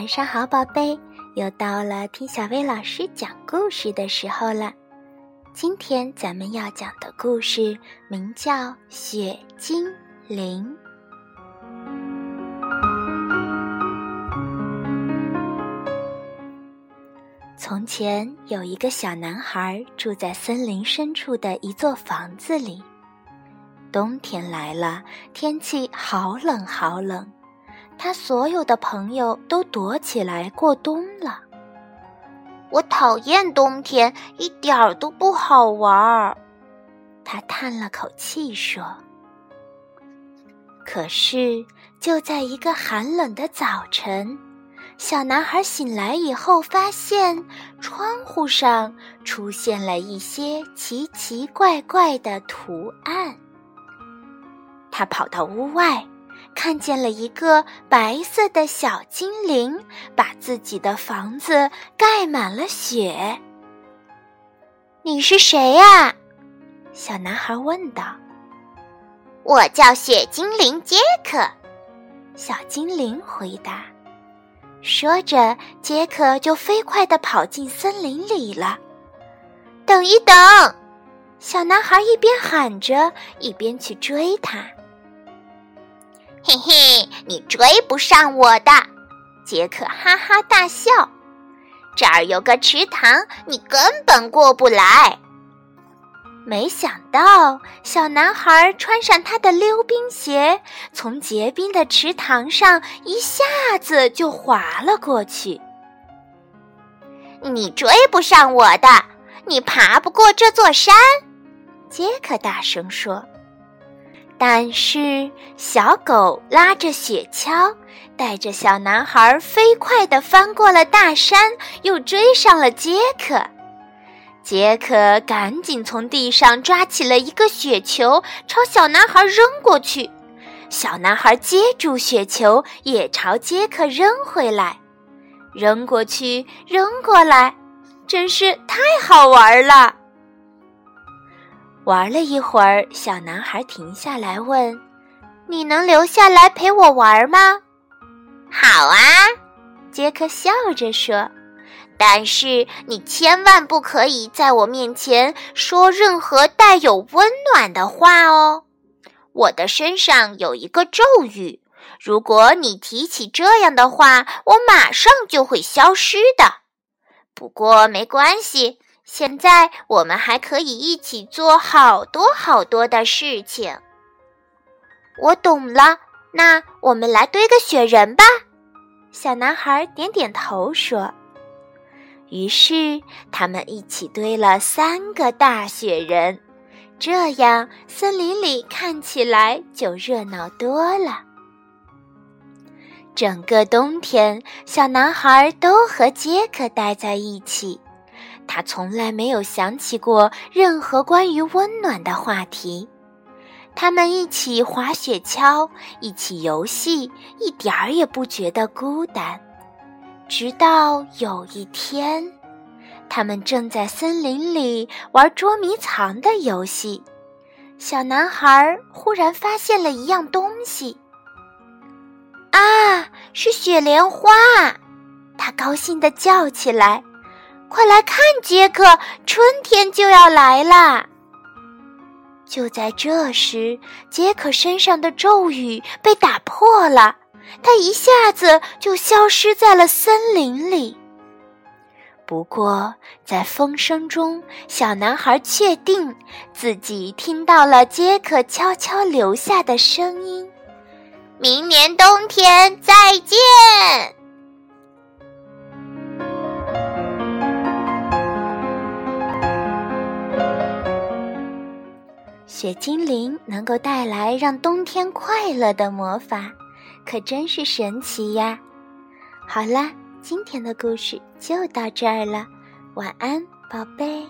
晚上好，宝贝！又到了听小薇老师讲故事的时候了。今天咱们要讲的故事名叫《雪精灵》。从前有一个小男孩住在森林深处的一座房子里。冬天来了，天气好冷好冷。他所有的朋友都躲起来过冬了。我讨厌冬天，一点儿都不好玩儿。他叹了口气说：“可是，就在一个寒冷的早晨，小男孩醒来以后，发现窗户上出现了一些奇奇怪怪的图案。他跑到屋外。”看见了一个白色的小精灵，把自己的房子盖满了雪。你是谁呀？小男孩问道。我叫雪精灵杰克。小精灵回答。说着，杰克就飞快地跑进森林里了。等一等！小男孩一边喊着，一边去追他。嘿嘿，你追不上我的，杰克哈哈大笑。这儿有个池塘，你根本过不来。没想到，小男孩穿上他的溜冰鞋，从结冰的池塘上一下子就滑了过去。你追不上我的，你爬不过这座山。杰克大声说。但是，小狗拉着雪橇，带着小男孩飞快地翻过了大山，又追上了杰克。杰克赶紧从地上抓起了一个雪球，朝小男孩扔过去。小男孩接住雪球，也朝杰克扔回来，扔过去，扔过来，真是太好玩了。玩了一会儿，小男孩停下来问：“你能留下来陪我玩吗？”“好啊！”杰克笑着说，“但是你千万不可以在我面前说任何带有温暖的话哦。我的身上有一个咒语，如果你提起这样的话，我马上就会消失的。不过没关系。”现在我们还可以一起做好多好多的事情。我懂了，那我们来堆个雪人吧。小男孩点点头说。于是他们一起堆了三个大雪人，这样森林里看起来就热闹多了。整个冬天，小男孩都和杰克待在一起。他从来没有想起过任何关于温暖的话题。他们一起滑雪橇，一起游戏，一点儿也不觉得孤单。直到有一天，他们正在森林里玩捉迷藏的游戏，小男孩忽然发现了一样东西。啊，是雪莲花！他高兴地叫起来。快来看，杰克，春天就要来啦！就在这时，杰克身上的咒语被打破了，他一下子就消失在了森林里。不过，在风声中，小男孩确定自己听到了杰克悄悄留下的声音：“明年冬天再见。”雪精灵能够带来让冬天快乐的魔法，可真是神奇呀！好啦，今天的故事就到这儿了，晚安，宝贝。